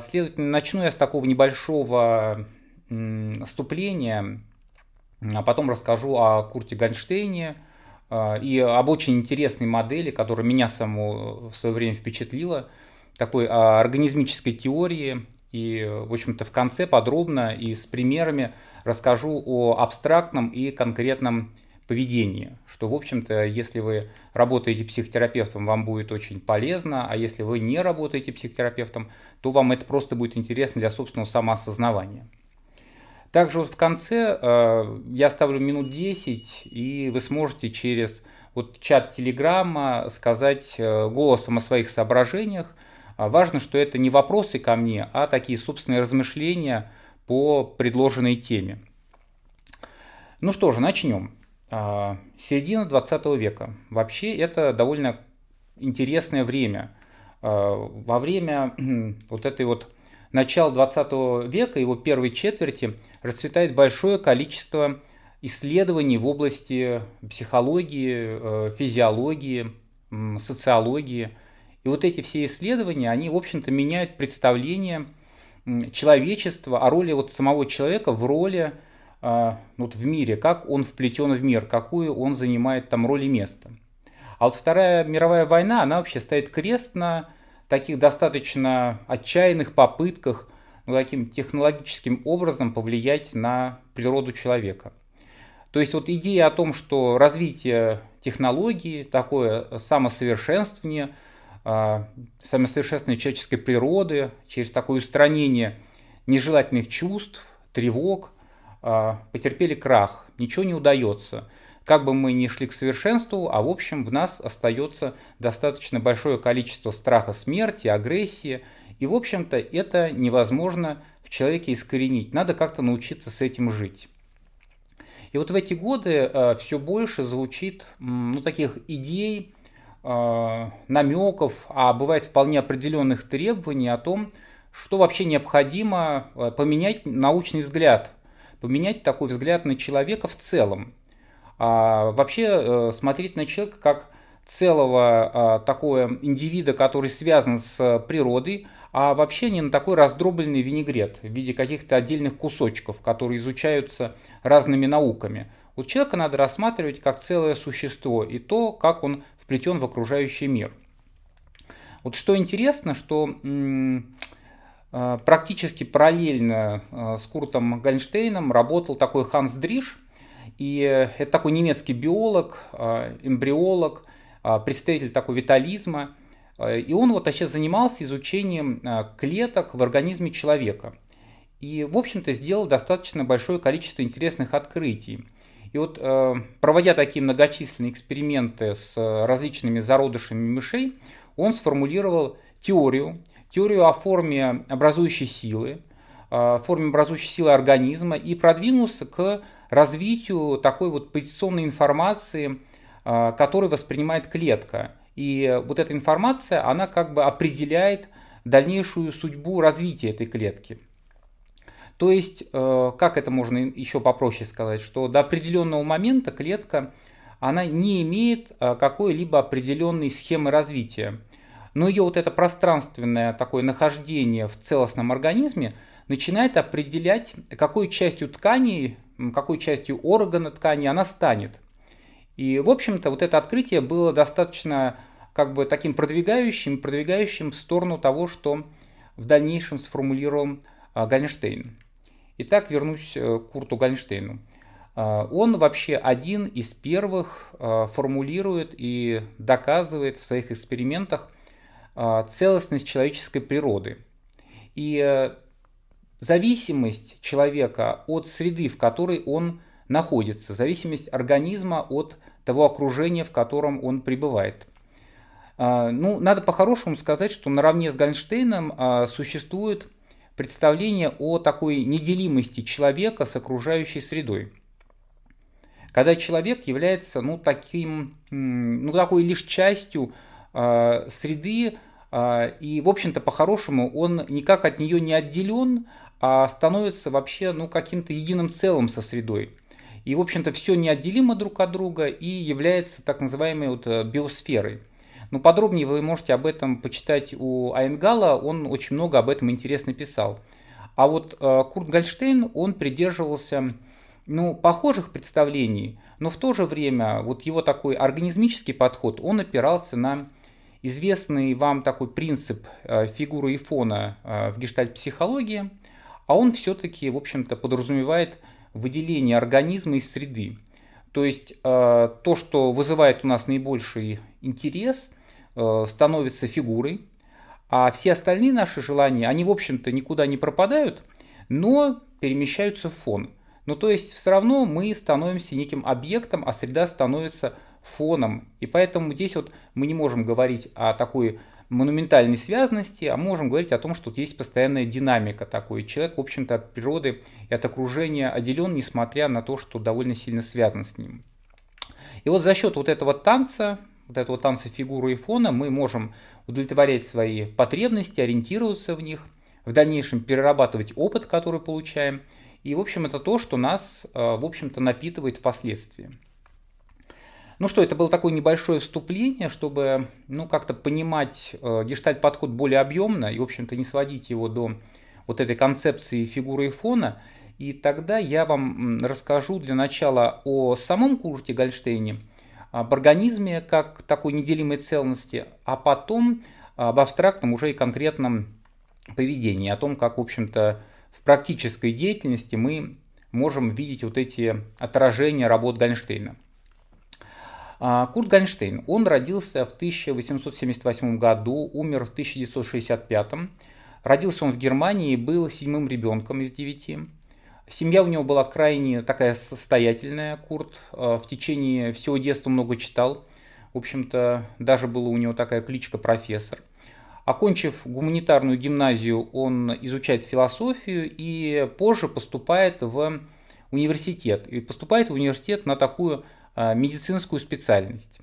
Следовательно, начну я с такого небольшого вступления, а потом расскажу о Курте Ганштейне и об очень интересной модели, которая меня саму в свое время впечатлила, такой организмической теории. И, в общем-то, в конце подробно и с примерами расскажу о абстрактном и конкретном поведении, что, в общем-то, если вы работаете психотерапевтом, вам будет очень полезно, а если вы не работаете психотерапевтом, то вам это просто будет интересно для собственного самоосознавания. Также вот в конце э, я оставлю минут 10, и вы сможете через вот чат Телеграма сказать э, голосом о своих соображениях. А важно, что это не вопросы ко мне, а такие собственные размышления по предложенной теме. Ну что же, начнем. А, середина 20 века. Вообще это довольно интересное время. А, во время вот этой вот начала 20 века, его первой четверти, расцветает большое количество исследований в области психологии, э, физиологии, социологии. И вот эти все исследования, они, в общем-то, меняют представление человечества о роли вот самого человека в роли вот в мире, как он вплетен в мир, какую он занимает там роль и место. А вот Вторая мировая война, она вообще ставит крест на таких достаточно отчаянных попытках ну, таким технологическим образом повлиять на природу человека. То есть вот идея о том, что развитие технологии, такое самосовершенствование, а, самосовершенствование человеческой природы через такое устранение нежелательных чувств, тревог – а, потерпели крах, ничего не удается. Как бы мы ни шли к совершенству, а в общем в нас остается достаточно большое количество страха смерти, агрессии. И в общем-то это невозможно в человеке искоренить. Надо как-то научиться с этим жить. И вот в эти годы э, все больше звучит ну, таких идей, э, намеков, а бывает вполне определенных требований о том, что вообще необходимо поменять научный взгляд поменять такой взгляд на человека в целом. А вообще э, смотреть на человека как целого а, такого индивида, который связан с природой, а вообще не на такой раздробленный винегрет в виде каких-то отдельных кусочков, которые изучаются разными науками. Вот человека надо рассматривать как целое существо и то, как он вплетен в окружающий мир. Вот что интересно, что Э, практически параллельно э, с Куртом Гальнштейном работал такой Ханс Дриш, и это такой немецкий биолог, э, эмбриолог, представитель такой витализма, и он вот вообще занимался изучением клеток в организме человека. И, в общем-то, сделал достаточно большое количество интересных открытий. И вот, проводя такие многочисленные эксперименты с различными зародышами мышей, он сформулировал теорию, теорию о форме образующей силы, о форме образующей силы организма и продвинулся к развитию такой вот позиционной информации, а, которую воспринимает клетка. И вот эта информация, она как бы определяет дальнейшую судьбу развития этой клетки. То есть, э, как это можно еще попроще сказать, что до определенного момента клетка, она не имеет э, какой-либо определенной схемы развития но ее вот это пространственное такое нахождение в целостном организме начинает определять, какой частью ткани, какой частью органа ткани она станет. И, в общем-то, вот это открытие было достаточно как бы таким продвигающим, продвигающим в сторону того, что в дальнейшем сформулировал а, Гальнштейн. Итак, вернусь э, к Курту Гальнштейну. А, он вообще один из первых а, формулирует и доказывает в своих экспериментах целостность человеческой природы. И э, зависимость человека от среды, в которой он находится, зависимость организма от того окружения, в котором он пребывает. А, ну, надо по-хорошему сказать, что наравне с Гольнштейном а, существует представление о такой неделимости человека с окружающей средой. Когда человек является ну, таким, ну, такой лишь частью среды, а, и, в общем-то, по-хорошему он никак от нее не отделен, а становится вообще ну, каким-то единым целым со средой. И, в общем-то, все неотделимо друг от друга и является так называемой вот э, биосферой. Но подробнее вы можете об этом почитать у Айнгала, он очень много об этом интересно писал. А вот э, Курт Гольштейн, он придерживался ну, похожих представлений, но в то же время вот его такой организмический подход, он опирался на известный вам такой принцип э, фигуры и фона э, в гештальт-психологии, а он все-таки, в общем-то, подразумевает выделение организма из среды. То есть э, то, что вызывает у нас наибольший интерес, становится фигурой, а все остальные наши желания, они, в общем-то, никуда не пропадают, но перемещаются в фон. Ну, то есть все равно мы становимся неким объектом, а среда становится фоном. И поэтому здесь вот мы не можем говорить о такой монументальной связанности, а можем говорить о том, что тут есть постоянная динамика такой. Человек, в общем-то, от природы и от окружения отделен, несмотря на то, что довольно сильно связан с ним. И вот за счет вот этого танца, вот этого танца фигуры и фона, мы можем удовлетворять свои потребности, ориентироваться в них, в дальнейшем перерабатывать опыт, который получаем. И, в общем, это то, что нас, э, в общем-то, напитывает впоследствии. Ну что, это было такое небольшое вступление, чтобы ну, как-то понимать э, гештальт-подход более объемно и, в общем-то, не сводить его до вот этой концепции фигуры и фона. И тогда я вам расскажу для начала о самом Курте Гольштейне, об организме как такой неделимой целостности, а потом об абстрактном уже и конкретном поведении, о том, как, в общем-то, в практической деятельности мы можем видеть вот эти отражения работ Гольштейна. А, Курт Гольнштейн, он родился в 1878 году, умер в 1965. Родился он в Германии был седьмым ребенком из девяти. Семья у него была крайне такая состоятельная, Курт. А, в течение всего детства много читал. В общем-то, даже была у него такая кличка профессор. Окончив гуманитарную гимназию, он изучает философию и позже поступает в университет. И поступает в университет на такую медицинскую специальность.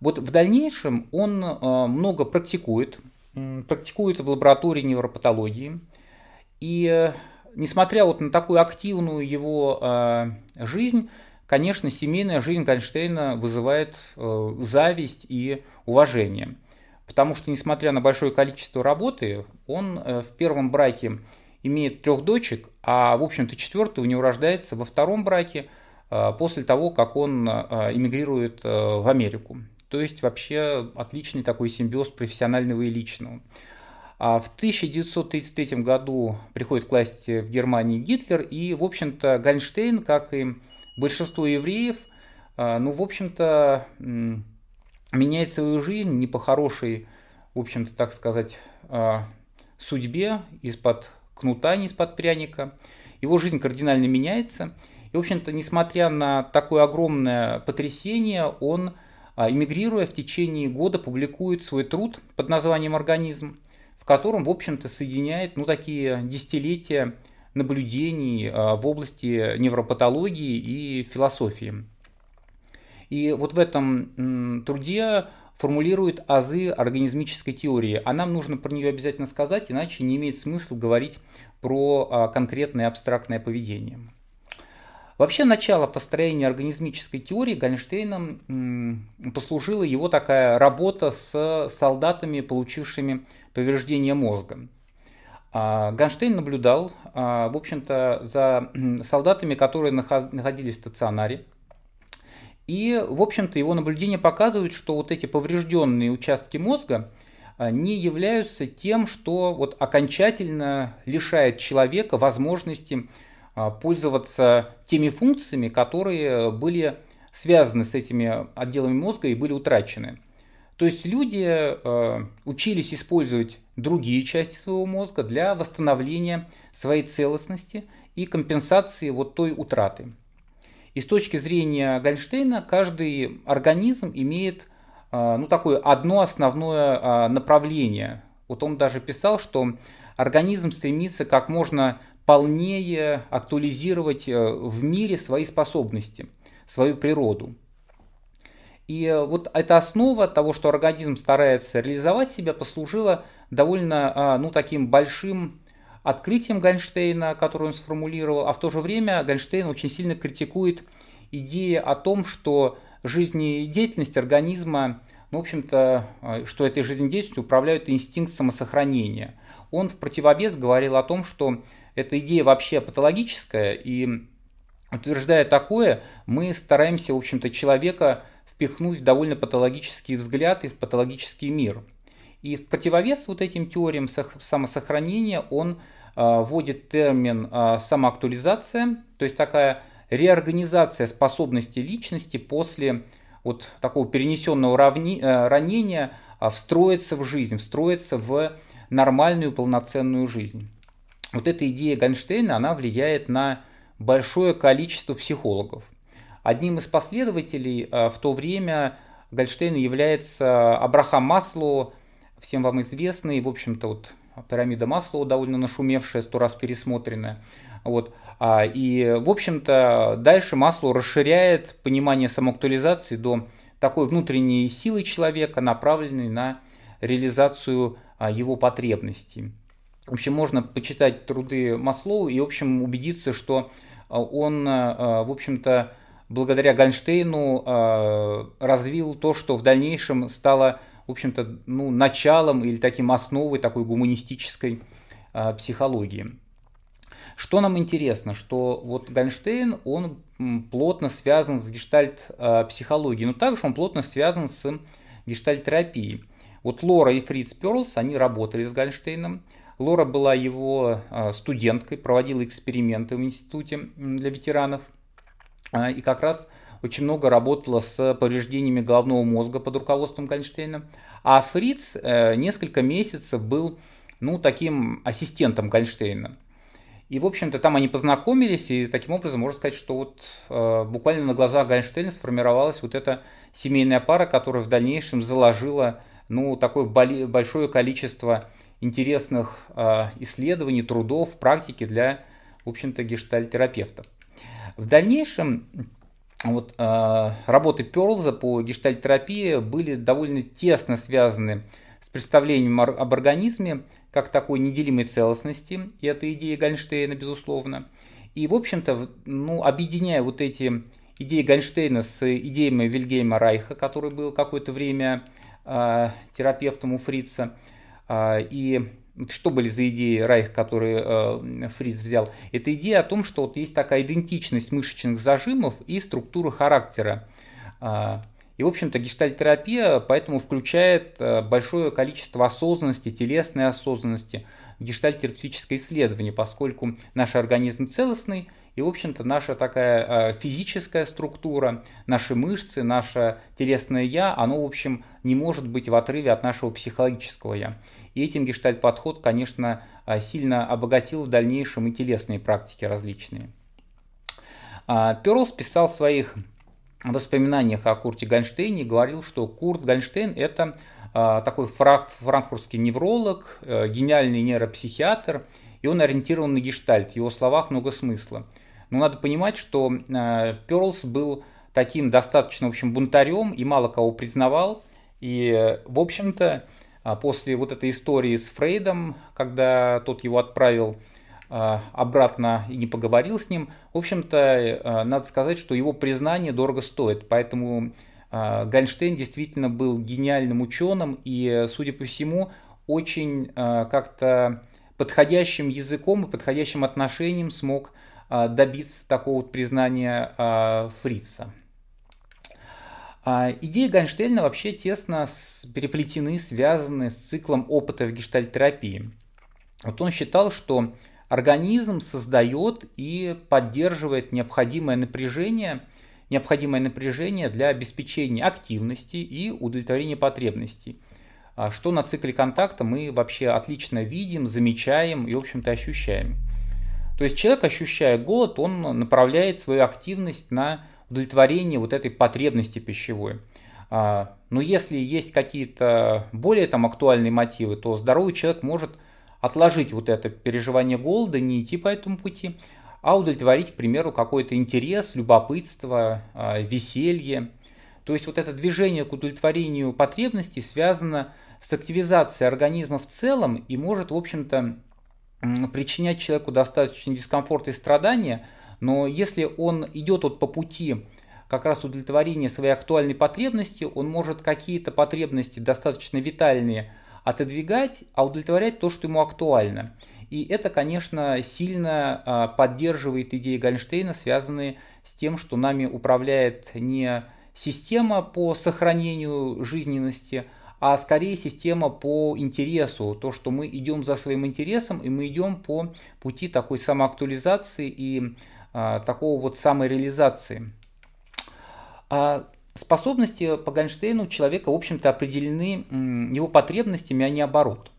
Вот в дальнейшем он а, много практикует, практикует в лаборатории невропатологии. И несмотря вот на такую активную его а, жизнь, конечно, семейная жизнь Гольштейна вызывает зависть и уважение. Потому что, несмотря на большое количество работы, он э, в первом браке имеет трех дочек, а, в общем-то, четвертый у него рождается во втором браке – Э, после того, как он э, эмигрирует э, в Америку. То есть вообще отличный такой симбиоз профессионального и личного. А в 1933 году приходит к власти в Германии Гитлер, и, в общем-то, Гольнштейн, как и большинство евреев, ну, в общем-то, меняет свою жизнь не по хорошей, в общем-то, так сказать, судьбе, из-под кнута, не из-под пряника. Его жизнь кардинально меняется – и, в общем-то, несмотря на такое огромное потрясение, он, а, эмигрируя в течение года, публикует свой труд под названием «Организм», в котором, в общем-то, соединяет ну, такие десятилетия наблюдений а, в области невропатологии и философии. И вот в этом труде формулирует азы организмической теории. А нам нужно про нее обязательно сказать, иначе не имеет смысла говорить про а, конкретное абстрактное поведение. Вообще начало построения организмической теории Гольнштейном послужила его такая работа с солдатами, получившими повреждение мозга. А, Ганштейн наблюдал, а, в общем-то, за солдатами, которые находились в стационаре. И, в общем-то, его наблюдения показывают, что вот эти поврежденные участки мозга а, не являются тем, что вот окончательно лишает человека возможности пользоваться теми функциями, которые были связаны с этими отделами мозга и были утрачены. То есть люди э, учились использовать другие части своего мозга для восстановления своей целостности и компенсации вот той утраты. И с точки зрения Гольштейна каждый организм имеет э, ну, такое одно основное э, направление. Вот он даже писал, что организм стремится как можно полнее актуализировать э, в мире свои способности, свою природу. И э, вот эта основа того, что организм старается реализовать себя, послужила довольно а, ну, таким большим открытием Гольнштейна, которое он сформулировал, а в то же время Гольнштейн очень сильно критикует идеи о том, что жизнедеятельность организма ну, в общем-то, э, что этой жизнедеятельностью управляют инстинкт самосохранения. Он в противовес говорил о том, что эта идея вообще патологическая, и утверждая такое, мы стараемся, в общем-то, человека впихнуть в довольно патологический взгляд и в патологический мир. И в противовес вот этим теориям самосохранения он э, вводит термин э, самоактуализация, то есть такая реорганизация способностей личности после вот такого перенесенного э, ранения э, встроиться в жизнь, встроиться в нормальную полноценную жизнь. Вот эта идея Ганштейна, она влияет на большое количество психологов. Одним из последователей э, в то время Гольштейна является Абрахам Маслоу, всем вам известный, в общем-то, вот пирамида Маслоу довольно нашумевшая, сто раз пересмотренная. Вот. А, и, в общем-то, дальше Маслоу расширяет понимание самоактуализации до такой внутренней силы человека, направленной на реализацию а, его потребностей. В общем, можно почитать труды Маслоу и, в общем, убедиться, что а, он, в общем-то, благодаря Ганштейну развил то, что в дальнейшем стало, в общем-то, ну, началом или таким основой такой гуманистической психологии. Что нам интересно, что вот Гольштейн, он плотно связан с гештальт-психологией, но также он плотно связан с гештальт-терапией. Вот Лора и Фриц Перлс, они работали с Гольштейном. Лора была его а, студенткой, проводила эксперименты в институте для ветеранов. А, и как раз очень много работала с повреждениями головного мозга под руководством Гольштейна. А Фриц э, несколько месяцев был ну, таким ассистентом Гольштейна. И, в общем-то, там они познакомились, и таким образом можно сказать, что вот э, буквально на глазах Гайнштейна сформировалась вот эта семейная пара, которая в дальнейшем заложила ну, такое большое количество интересных э, исследований, трудов, практики для, в общем-то, гештальтерапевтов. В дальнейшем вот, э, работы Перлза по гештальтерапии были довольно тесно связаны с представлением об организме, как такой неделимой целостности, и это идея Гальнштейна, безусловно. И, в общем-то, ну, объединяя вот эти идеи Гальнштейна с идеями Вильгельма Райха, который был какое-то время э, терапевтом у Фрица, и что были за идеи Райх, которые э, Фриц взял? Это идея о том, что вот есть такая идентичность мышечных зажимов и структуры характера. Э, и, в общем-то, гештальтерапия поэтому включает э, большое количество осознанности, телесной осознанности, гештальтерапевтическое исследование, поскольку наш организм целостный, и, в общем-то, наша такая э, физическая структура, наши мышцы, наше телесное «я», оно, в общем, не может быть в отрыве от нашего психологического «я». И этим гештальт-подход, конечно, э, сильно обогатил в дальнейшем и телесные практики различные. А, Перлс писал в своих воспоминаниях о Курте Гольштейне говорил, что Курт Гольштейн – это э, такой франкфуртский невролог, э, гениальный нейропсихиатр, и он ориентирован на гештальт. В его словах много смысла. Но надо понимать, что Перлс был таким достаточно, в общем, бунтарем и мало кого признавал. И, в общем-то, после вот этой истории с Фрейдом, когда тот его отправил а, обратно и не поговорил с ним. В общем-то, э, надо сказать, что его признание дорого стоит. Поэтому а, Гайнштейн действительно был гениальным ученым и, судя по всему, очень а, как-то подходящим языком и подходящим отношением смог добиться такого вот признания Фрица. Идеи Гайнштейна вообще тесно переплетены, связаны с циклом опыта в гештальтерапии. Вот он считал, что организм создает и поддерживает необходимое напряжение, необходимое напряжение для обеспечения активности и удовлетворения потребностей. А что на цикле контакта мы вообще отлично видим, замечаем и, в общем-то, ощущаем. То есть человек, ощущая голод, он направляет свою активность на удовлетворение вот этой потребности пищевой. А, но если есть какие-то более там актуальные мотивы, то здоровый человек может отложить вот это переживание голода, не идти по этому пути, а удовлетворить, к примеру, какой-то интерес, любопытство, а, веселье. То есть вот это движение к удовлетворению потребностей связано с активизацией организма в целом и может, в общем-то, причинять человеку достаточно дискомфорт и страдания, но если он идет вот по пути как раз удовлетворение своей актуальной потребности, он может какие-то потребности достаточно витальные отодвигать, а удовлетворять то, что ему актуально. И это, конечно, сильно а, поддерживает идеи Гольштейна, связанные с тем, что нами управляет не система по сохранению жизненности, а скорее система по интересу. То, что мы идем за своим интересом, и мы идем по пути такой самоактуализации и такого вот самореализации. А способности по Гольштейну человека, в общем-то, определены его потребностями, а не оборот.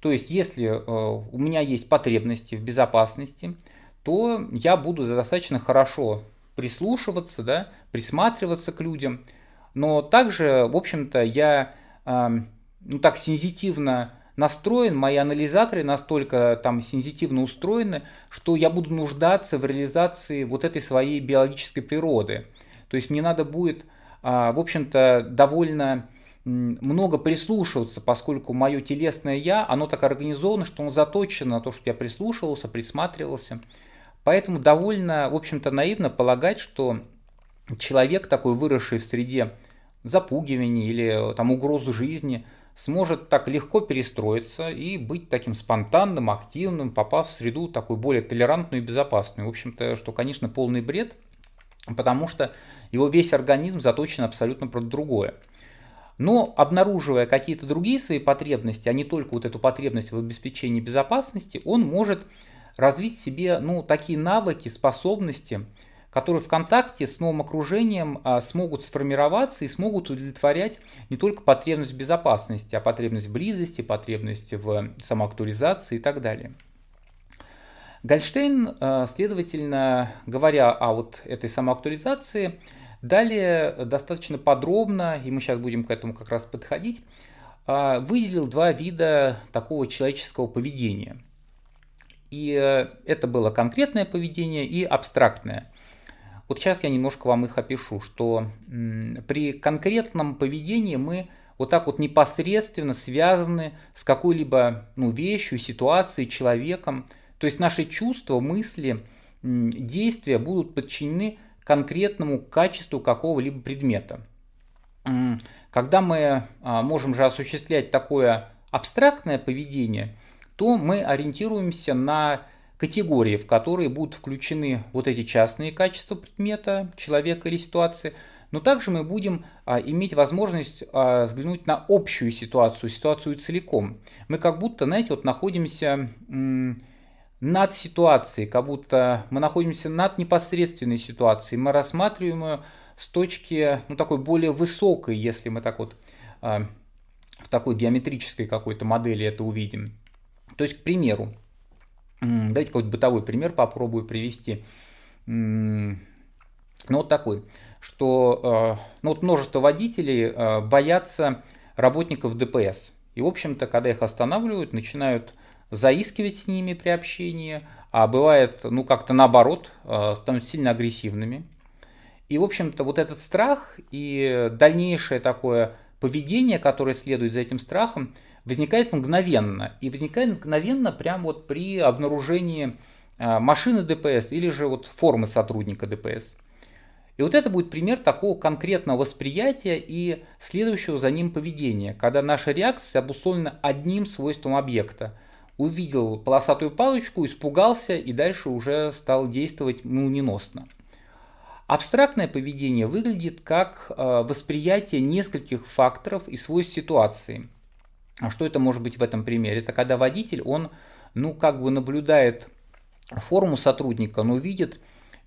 То есть, если э, у меня есть потребности в безопасности, то я буду достаточно хорошо прислушиваться, да, присматриваться к людям. Но также, в общем-то, я ну, так сензитивно настроен, мои анализаторы настолько там сензитивно устроены, что я буду нуждаться в реализации вот этой своей биологической природы. То есть мне надо будет, а, в общем-то, довольно много прислушиваться, поскольку мое телесное я, оно так организовано, что оно заточено на то, чтобы я прислушивался, присматривался. Поэтому довольно, в общем-то, наивно полагать, что человек такой, выросший в среде запугивания или там угрозы жизни, сможет так легко перестроиться и быть таким спонтанным, активным, попав в среду такую более толерантную и безопасную. В общем-то, что, конечно, полный бред, потому что его весь организм заточен абсолютно про другое. Но обнаруживая какие-то другие свои потребности, а не только вот эту потребность в обеспечении безопасности, он может развить себе ну, такие навыки, способности, которые в контакте с новым окружением а, смогут сформироваться и смогут удовлетворять не только потребность безопасности, а потребность близости, потребность в самоактуализации и так далее. Гольштейн, а, следовательно, говоря о вот этой самоактуализации, Далее достаточно подробно, и мы сейчас будем к этому как раз подходить, а, выделил два вида такого человеческого поведения. И это было конкретное поведение и абстрактное. Вот сейчас я немножко вам их опишу, что при конкретном поведении мы вот так вот непосредственно связаны с какой-либо ну, вещью, ситуацией, человеком. То есть наши чувства, мысли, действия будут подчинены конкретному качеству какого-либо предмета. Когда мы а, можем же осуществлять такое абстрактное поведение, то мы ориентируемся на категории, в которые будут включены вот эти частные качества предмета, человека или ситуации, но также мы будем а, иметь возможность а, взглянуть на общую ситуацию, ситуацию целиком. Мы как будто, знаете, вот находимся над ситуацией, как будто мы находимся над непосредственной ситуацией. Мы рассматриваем ее с точки, ну, такой более высокой, если мы так вот э, в такой геометрической какой-то модели это увидим. То есть, к примеру, давайте какой-то бытовой пример попробую привести. Ну, вот такой, что э, ну, вот множество водителей э, боятся работников ДПС. И, в общем-то, когда их останавливают, начинают заискивать с ними при общении, а бывает, ну, как-то наоборот, э, становятся сильно агрессивными. И, в общем-то, вот этот страх и дальнейшее такое поведение, которое следует за этим страхом, возникает мгновенно. И возникает мгновенно прямо вот при обнаружении э, машины ДПС или же вот формы сотрудника ДПС. И вот это будет пример такого конкретного восприятия и следующего за ним поведения, когда наша реакция обусловлена одним свойством объекта – увидел полосатую палочку, испугался и дальше уже стал действовать молниеносно. Абстрактное поведение выглядит как э, восприятие нескольких факторов и свойств ситуации. А что это может быть в этом примере? Это когда водитель, он ну как бы наблюдает форму сотрудника, но видит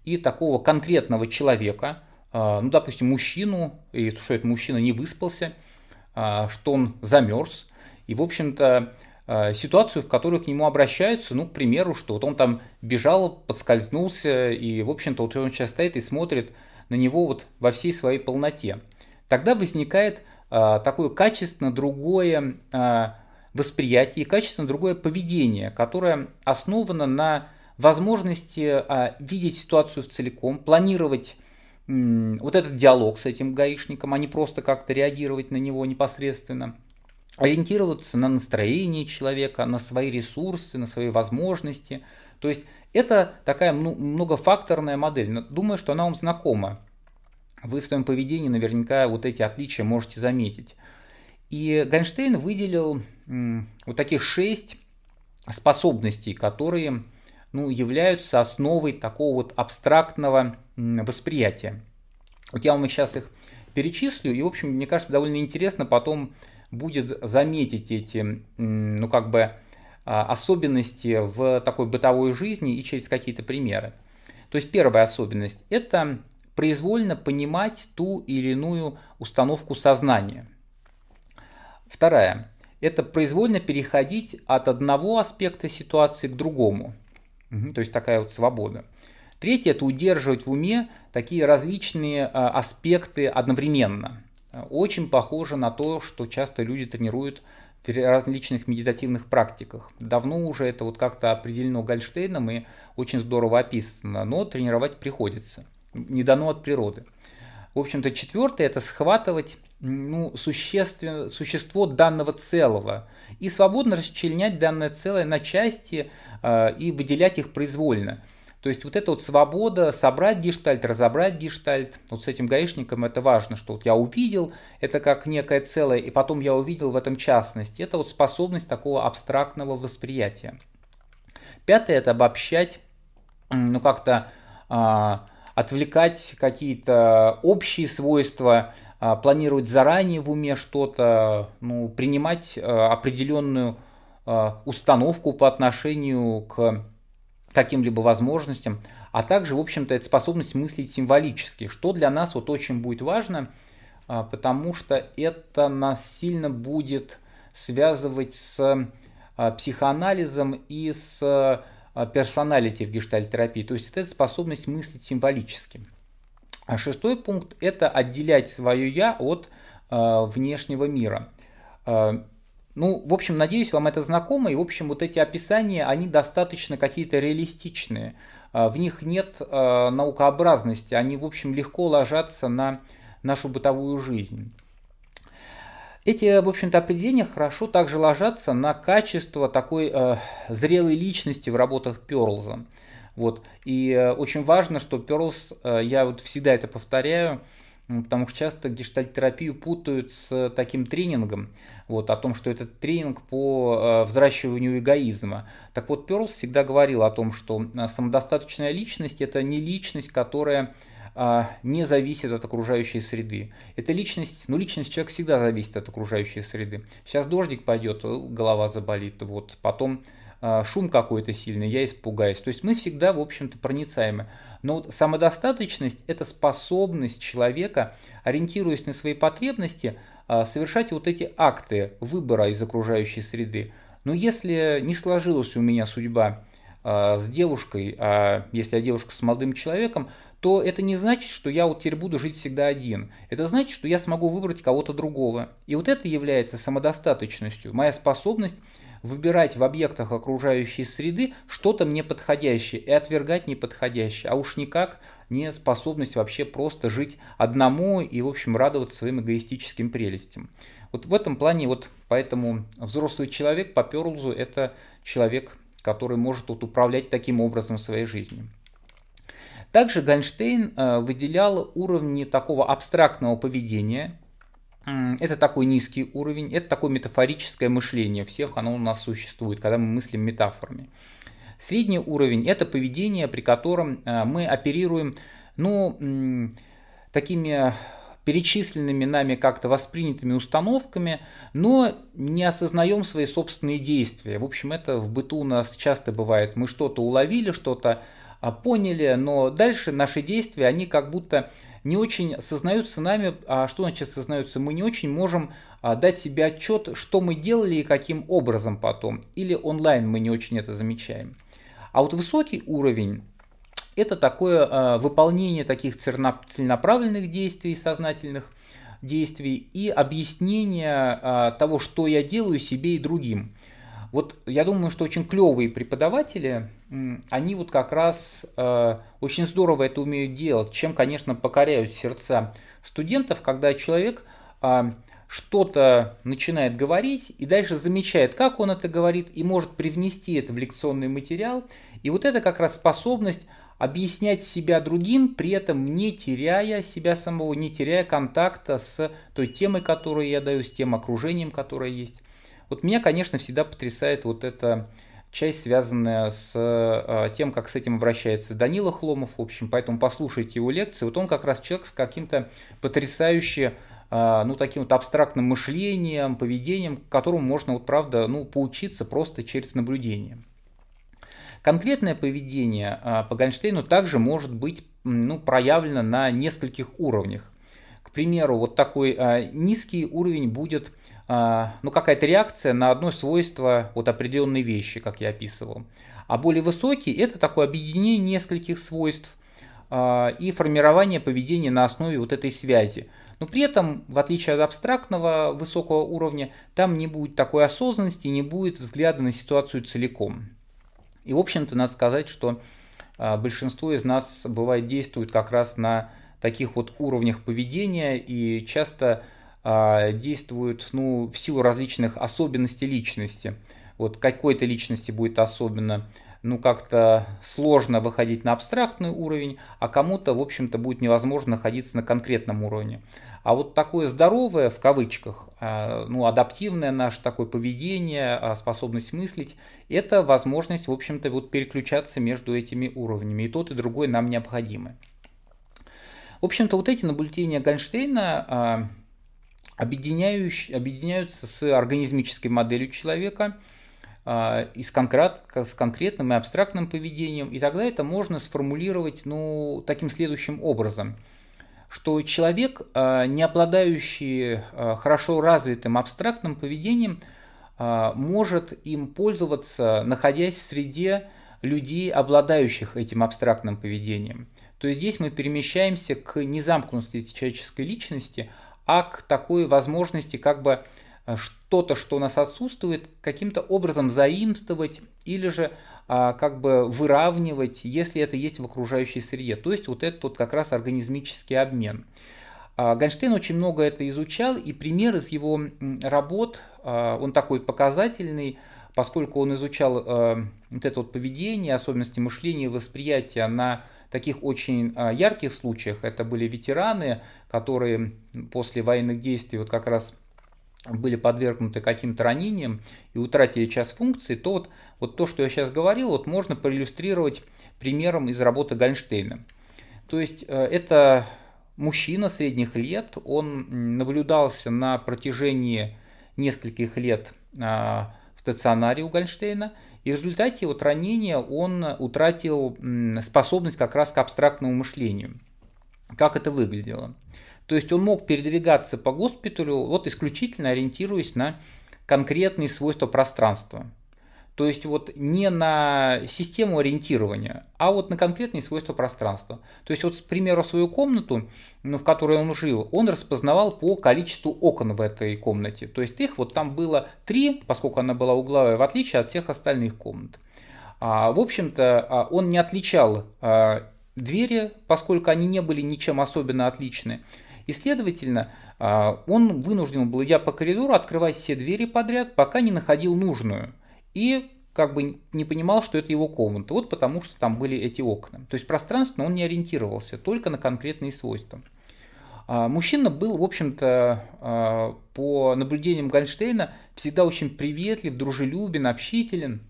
и такого конкретного человека, э, ну допустим мужчину, и что этот мужчина не выспался, э, что он замерз, и в общем-то ситуацию, в которую к нему обращаются, ну, к примеру, что вот он там бежал, подскользнулся, и, в общем-то, вот он сейчас стоит и смотрит на него вот во всей своей полноте. Тогда возникает э, такое качественно другое э, восприятие, качественно другое поведение, которое основано на возможности э, видеть ситуацию в целиком, планировать э, вот этот диалог с этим гаишником, а не просто как-то реагировать на него непосредственно – ориентироваться на настроение человека, на свои ресурсы, на свои возможности. То есть это такая многофакторная модель. Думаю, что она вам знакома. вы в своем поведении наверняка вот эти отличия можете заметить. И Гайнштейн выделил вот таких шесть способностей, которые ну, являются основой такого вот абстрактного восприятия. Вот я вам сейчас их перечислю, и, в общем, мне кажется, довольно интересно потом будет заметить эти, ну, как бы, а, особенности в такой бытовой жизни и через какие-то примеры. То есть первая особенность – это произвольно понимать ту или иную установку сознания. Вторая – это произвольно переходить от одного аспекта ситуации к другому. Угу, то есть такая вот свобода. Третье – это удерживать в уме такие различные а, аспекты одновременно. Очень похоже на то, что часто люди тренируют в различных медитативных практиках. Давно уже это вот как-то определено Гольштейном и очень здорово описано, но тренировать приходится. Не дано от природы. В общем-то, четвертое – это схватывать ну, существо данного целого и свободно расчленять данное целое на части э, и выделять их произвольно. То есть вот эта вот свобода собрать гештальт, разобрать гештальт, вот с этим гаишником это важно, что вот я увидел это как некое целое, и потом я увидел в этом частность. Это вот способность такого абстрактного восприятия. Пятое – это обобщать, ну как-то а, отвлекать какие-то общие свойства, а, планировать заранее в уме что-то, ну, принимать а, определенную а, установку по отношению к каким-либо возможностям, а также, в общем-то, это способность мыслить символически, что для нас вот очень будет важно, а, потому что это нас сильно будет связывать с а, психоанализом и с а, персоналити в гештальтерапии, то есть это способность мыслить символически. А шестой пункт – это отделять свое «я» от внешнего мира. Ну, в общем, надеюсь, вам это знакомо, и, в общем, вот эти описания, они достаточно какие-то реалистичные. А, в них нет а, наукообразности, они, в общем, легко ложатся на нашу бытовую жизнь. Эти, в общем-то, определения хорошо также ложатся на качество такой э, зрелой личности в работах Перлза. Вот. И э, очень важно, что Перлс, э, я вот всегда это повторяю, потому что часто гештальтерапию путают с таким тренингом, вот, о том, что это тренинг по э, взращиванию эгоизма. Так вот, Перлс всегда говорил о том, что э, самодостаточная личность – это не личность, которая э, не зависит от окружающей среды. Это личность, ну личность человека всегда зависит от окружающей среды. Сейчас дождик пойдет, голова заболит, вот, потом шум какой-то сильный, я испугаюсь. То есть мы всегда, в общем-то, проницаемы. Но вот самодостаточность – это способность человека, ориентируясь на свои потребности, а, совершать вот эти акты выбора из окружающей среды. Но если не сложилась у меня судьба а, с девушкой, а если я девушка с молодым человеком, то это не значит, что я вот теперь буду жить всегда один. Это значит, что я смогу выбрать кого-то другого. И вот это является самодостаточностью, моя способность выбирать в объектах окружающей среды что-то мне подходящее и отвергать неподходящее, а уж никак не способность вообще просто жить одному и, в общем, радоваться своим эгоистическим прелестям. Вот в этом плане, вот поэтому взрослый человек по Перлзу – это человек, который может вот управлять таким образом своей жизнью. Также Гайнштейн э, выделял уровни такого абстрактного поведения, это такой низкий уровень, это такое метафорическое мышление, всех оно у нас существует, когда мы мыслим метафорами. Средний уровень – это поведение, при котором э, мы оперируем ну, такими перечисленными нами как-то воспринятыми установками, но не осознаем свои собственные действия. В общем, это в быту у нас часто бывает. Мы что-то уловили, что-то поняли, но дальше наши действия, они как будто не очень осознаются нами, а что значит осознаются, мы не очень можем а, дать себе отчет, что мы делали и каким образом потом, или онлайн мы не очень это замечаем. А вот высокий уровень это такое а, выполнение таких целенаправленных действий, сознательных действий и объяснение того, что я делаю себе и другим. Вот я думаю, что очень клевые преподаватели, они вот как раз э, очень здорово это умеют делать, чем, конечно, покоряют сердца студентов, когда человек э, что-то начинает говорить и дальше замечает, как он это говорит, и может привнести это в лекционный материал. И вот это как раз способность объяснять себя другим, при этом не теряя себя самого, не теряя контакта с той темой, которую я даю, с тем окружением, которое есть. Вот меня, конечно, всегда потрясает вот эта часть, связанная с э, тем, как с этим обращается Данила Хломов, в общем, поэтому послушайте его лекции. Вот он как раз человек с каким-то потрясающе э, ну, таким вот абстрактным мышлением, поведением, которому можно, вот правда, ну, поучиться просто через наблюдение. Конкретное поведение а, по Гольштейну также может быть ну, проявлено на нескольких уровнях. К примеру, вот такой а, низкий уровень будет а, ну, какая-то реакция на одно свойство вот определенной вещи, как я описывал. А более высокий – это такое объединение нескольких свойств и формирование поведения на основе вот этой связи. Но при этом, в отличие от абстрактного высокого уровня, там не будет такой осознанности, не будет взгляда на ситуацию целиком. И, в общем-то, надо сказать, что а, большинство из нас бывает действует как раз на таких вот уровнях поведения и часто а, действуют ну, в силу различных особенностей личности. Вот какой-то личности будет особенно ну как-то сложно выходить на абстрактный уровень, а кому-то, в общем-то, будет невозможно находиться на конкретном уровне. А вот такое здоровое, в кавычках, а, ну, адаптивное наше такое поведение, а, способность мыслить, это возможность, в общем-то, вот переключаться между этими уровнями. И тот, и другой нам необходимы. В общем-то, вот эти наблюдения Гольштейна а, объединяются с организмической моделью человека и с, конкрет, с конкретным и абстрактным поведением. И тогда это можно сформулировать ну, таким следующим образом – что человек, а, не обладающий а, хорошо развитым абстрактным поведением, а, может им пользоваться, находясь в среде людей, обладающих этим абстрактным поведением. То есть здесь мы перемещаемся к незамкнутости человеческой личности, а к такой возможности как бы что-то, что у нас отсутствует, каким-то образом заимствовать или же а, как бы выравнивать, если это есть в окружающей среде. То есть вот этот вот как раз организмический обмен. А, Гайнштейн очень много это изучал, и пример из его работ, а, он такой показательный, поскольку он изучал вот это вот поведение, особенности мышления восприятия на таких очень ярких случаях. Это были ветераны, которые после военных действий вот как раз были подвергнуты каким-то ранениям и утратили часть функций, то вот, вот то, что я сейчас говорил, вот можно проиллюстрировать примером из работы Гольнштейна. То есть э, это мужчина средних лет, он наблюдался на протяжении нескольких лет а, в стационаре у Гольнштейна, и в результате вот ранения он утратил способность как раз к абстрактному мышлению. Как это выглядело? То есть он мог передвигаться по госпиталю вот исключительно ориентируясь на конкретные свойства пространства. То есть вот не на систему ориентирования, а вот на конкретные свойства пространства. То есть вот, к примеру, свою комнату, ну, в которой он жил, он распознавал по количеству окон в этой комнате. То есть их вот там было три, поскольку она была угловая, в отличие от всех остальных комнат. А, в общем-то, а, он не отличал а, двери, поскольку они не были ничем особенно отличны. И, следовательно, а, он вынужден был, идя по коридору, открывать все двери подряд, пока не находил нужную. И как бы не понимал, что это его комната. Вот потому, что там были эти окна. То есть пространственно он не ориентировался, только на конкретные свойства. А, мужчина был, в общем-то, а, по наблюдениям Гольштейна, всегда очень приветлив, дружелюбен, общителен.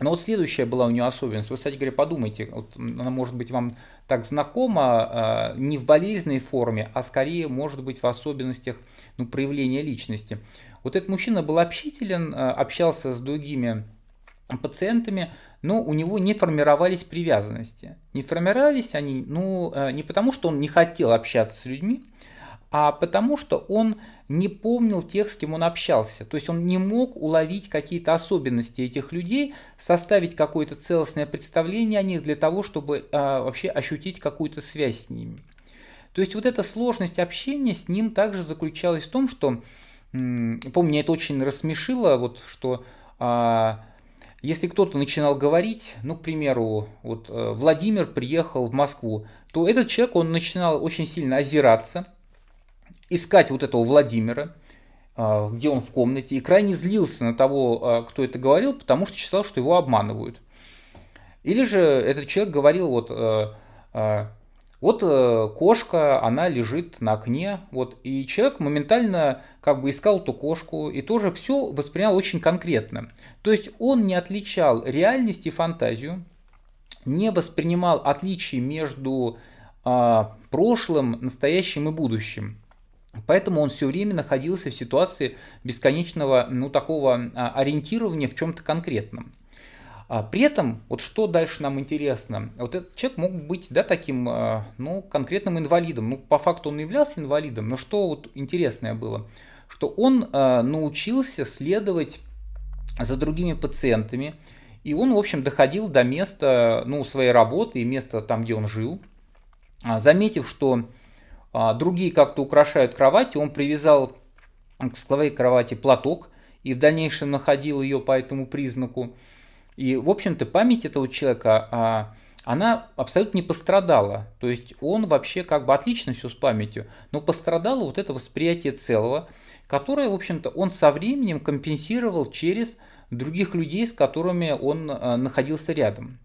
Но вот следующая была у него особенность. Вы, кстати говоря, подумайте, вот она может быть вам так знакома не в болезненной форме, а скорее может быть в особенностях ну, проявления личности. Вот этот мужчина был общителен, а, общался с другими пациентами, но у него не формировались привязанности. Не формировались они ну, а, не потому, что он не хотел общаться с людьми, а потому что он не помнил тех, с кем он общался. То есть он не мог уловить какие-то особенности этих людей, составить какое-то целостное представление о них для того, чтобы а, вообще ощутить какую-то связь с ними. То есть вот эта сложность общения с ним также заключалась в том, что, помню, это очень рассмешило, вот, что а, если кто-то начинал говорить, ну, к примеру, вот э, Владимир приехал в Москву, то этот человек, он начинал очень сильно озираться, искать вот этого Владимира, а, где он в комнате, и крайне злился на того, а, кто это говорил, потому что считал, что его обманывают. Или же этот человек говорил, вот, э, э, вот э, кошка, она лежит на окне, вот, и человек моментально как бы искал эту кошку и тоже все воспринял очень конкретно. То есть он не отличал реальность и фантазию, не воспринимал отличий между а, прошлым, настоящим и будущим. Поэтому он все время находился в ситуации бесконечного, ну, такого а, ориентирования в чем-то конкретном. А при этом, вот что дальше нам интересно, вот этот человек мог быть, да, таким, а, ну, конкретным инвалидом. Ну, по факту он являлся инвалидом, но что вот интересное было, что он научился следовать за другими пациентами, и он, в общем, доходил до места, ну, своей работы и места там, где он жил, заметив, что другие как-то украшают кровать, он привязал к своей кровати платок и в дальнейшем находил ее по этому признаку. И, в общем-то, память этого человека, а, она абсолютно не пострадала. То есть он вообще как бы отлично все с памятью, но пострадало вот это восприятие целого, которое, в общем-то, он со временем компенсировал через других людей, с которыми он находился рядом.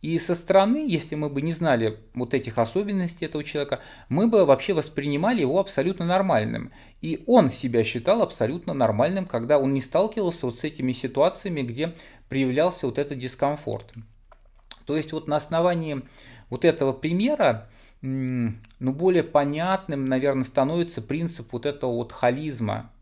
И со стороны, если мы бы не знали вот этих особенностей этого человека, мы бы вообще воспринимали его абсолютно нормальным. И он себя считал абсолютно нормальным, когда он не сталкивался вот с этими ситуациями, где проявлялся вот этот дискомфорт. То есть вот на основании вот этого примера, ну, более понятным, наверное, становится принцип вот этого вот холизма.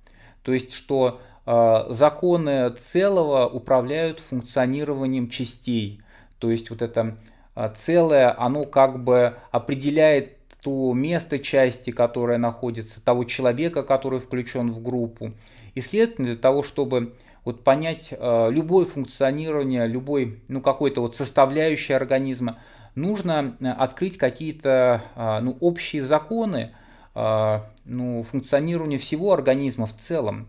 То есть, что э, законы целого управляют функционированием частей – то есть вот это а, целое, оно как бы определяет то место части, которое находится, того человека, который включен в группу. И следовательно, для того, чтобы вот понять э, любое функционирование, любой, ну, какой-то вот составляющей организма, нужно э, открыть какие-то э, ну, общие законы э, ну, функционирования всего организма в целом.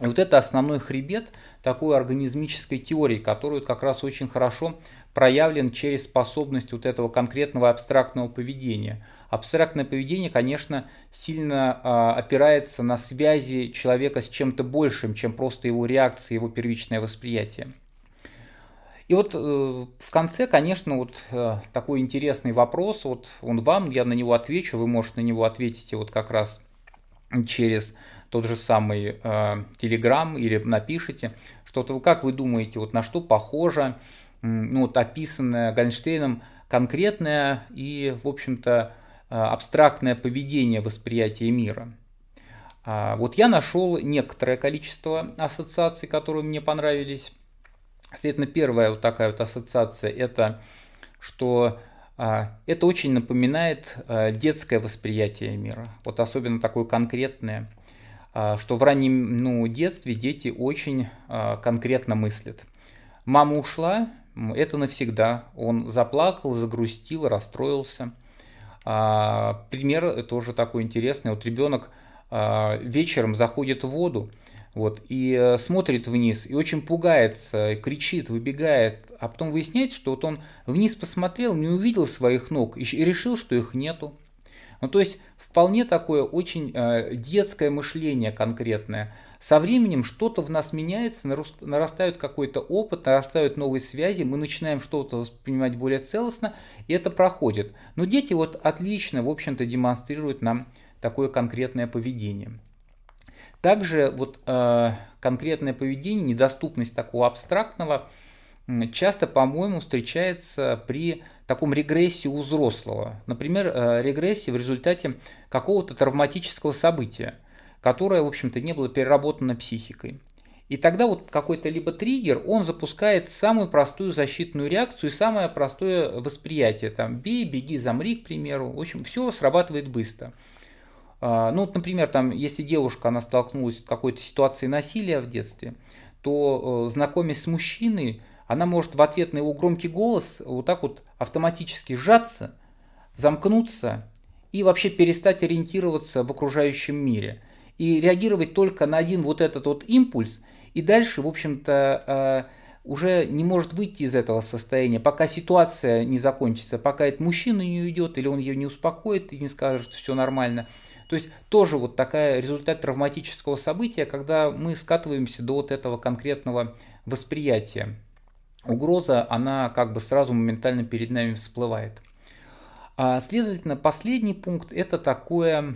И вот это основной хребет такой организмической теории, которую как раз очень хорошо проявлен через способность вот этого конкретного абстрактного поведения. Абстрактное поведение, конечно, сильно э, опирается на связи человека с чем-то большим, чем просто его реакция, его первичное восприятие. И вот э, в конце, конечно, вот э, такой интересный вопрос, вот он вам, я на него отвечу, вы, можете на него ответить вот как раз через тот же самый э, или напишите, что-то, как вы думаете, вот на что похоже ну, вот, описанное Гольнштейном конкретное и, в общем-то, а, абстрактное поведение восприятия мира. А, вот я нашел некоторое количество ассоциаций, которые мне понравились. Следовательно, первая вот такая вот ассоциация – это что а, это очень напоминает детское восприятие мира, вот особенно такое конкретное, что в раннем ну, детстве дети очень конкретно мыслят. Мама ушла, это навсегда. Он заплакал, загрустил, расстроился. А, пример тоже такой интересный. Вот ребенок а, вечером заходит в воду, вот, и э, смотрит вниз, и очень пугается, кричит, выбегает, а потом выясняется, что вот он вниз посмотрел, не увидел своих ног и решил, что их нету. Ну, то есть вполне такое очень э, детское мышление конкретное. Со временем что-то в нас меняется, нарастает какой-то опыт, нарастают новые связи, мы начинаем что-то воспринимать более целостно, и это проходит. Но дети вот отлично, в общем-то, демонстрируют нам такое конкретное поведение. Также вот э, конкретное поведение, недоступность такого абстрактного, часто, по-моему, встречается при таком регрессии у взрослого. Например, э, регрессии в результате какого-то травматического события которое, в общем-то, не было переработано психикой. И тогда вот какой-то либо триггер, он запускает самую простую защитную реакцию и самое простое восприятие. Там бей, беги, замри, к примеру. В общем, все срабатывает быстро. А, ну, вот, например, там, если девушка, она столкнулась с какой-то ситуацией насилия в детстве, то, э, знакомясь с мужчиной, она может в ответ на его громкий голос вот так вот автоматически сжаться, замкнуться и вообще перестать ориентироваться в окружающем мире – и реагировать только на один вот этот вот импульс, и дальше, в общем-то, э, уже не может выйти из этого состояния, пока ситуация не закончится, пока этот мужчина не уйдет, или он ее не успокоит и не скажет, что все нормально. То есть тоже вот такая результат травматического события, когда мы скатываемся до вот этого конкретного восприятия. угроза, она как бы сразу моментально перед нами всплывает. А, следовательно, последний пункт – это такое,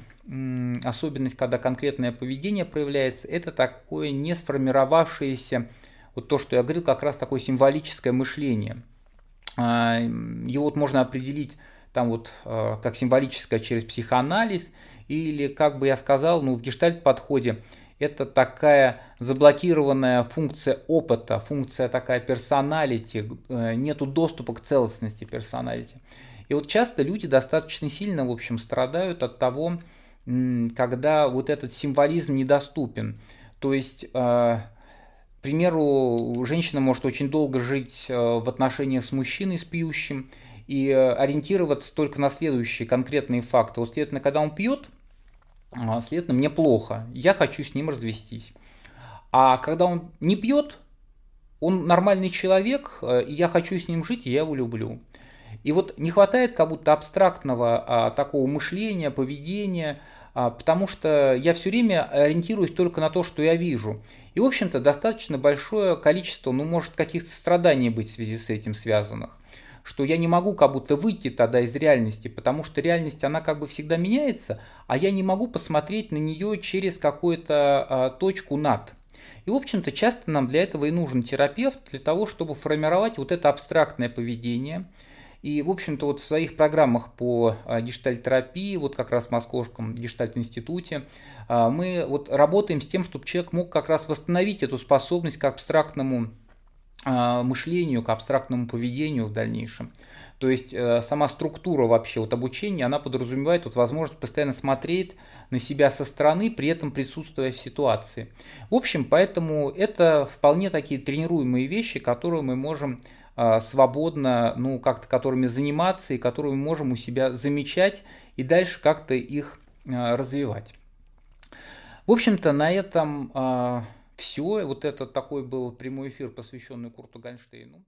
особенность, когда конкретное поведение проявляется, это такое не сформировавшееся, вот то, что я говорил, как раз такое символическое мышление. А, его вот можно определить там вот а, как символическое через психоанализ, или, как бы я сказал, ну, в гештальт-подходе это такая заблокированная функция опыта, функция такая персоналити, э, нету доступа к целостности персоналити. И вот часто люди достаточно сильно, в общем, страдают от того, когда вот этот символизм недоступен. То есть, э, к примеру, женщина может очень долго жить э, в отношениях с мужчиной, с пьющим, и ориентироваться только на следующие конкретные факты. Вот, следовательно, когда он пьет, а, следовательно, мне плохо, я хочу с ним развестись. А когда он не пьет, он нормальный человек, э, и я хочу с ним жить, и я его люблю. И вот не хватает как будто абстрактного а, такого мышления, поведения, а, потому что я все время ориентируюсь только на то, что я вижу. И, в общем-то, достаточно большое количество, ну, может, каких-то страданий быть в связи с этим связанных. Что я не могу как будто выйти тогда из реальности, потому что реальность, она как бы всегда меняется, а я не могу посмотреть на нее через какую-то а, точку над. И, в общем-то, часто нам для этого и нужен терапевт, для того, чтобы формировать вот это абстрактное поведение – и, в общем-то, вот в своих программах по а, гештальтерапии, вот как раз в Московском гештальт-институте, а, мы вот работаем с тем, чтобы человек мог как раз восстановить эту способность к абстрактному а, мышлению, к абстрактному поведению в дальнейшем. То есть э, сама структура вообще вот обучения, она подразумевает вот возможность постоянно смотреть на себя со стороны, при этом присутствуя в ситуации. В общем, поэтому это вполне такие тренируемые вещи, которые мы можем свободно, ну, как-то которыми заниматься и которые мы можем у себя замечать и дальше как-то их а, развивать. В общем-то, на этом а, все. Вот это такой был прямой эфир, посвященный Курту Гольштейну.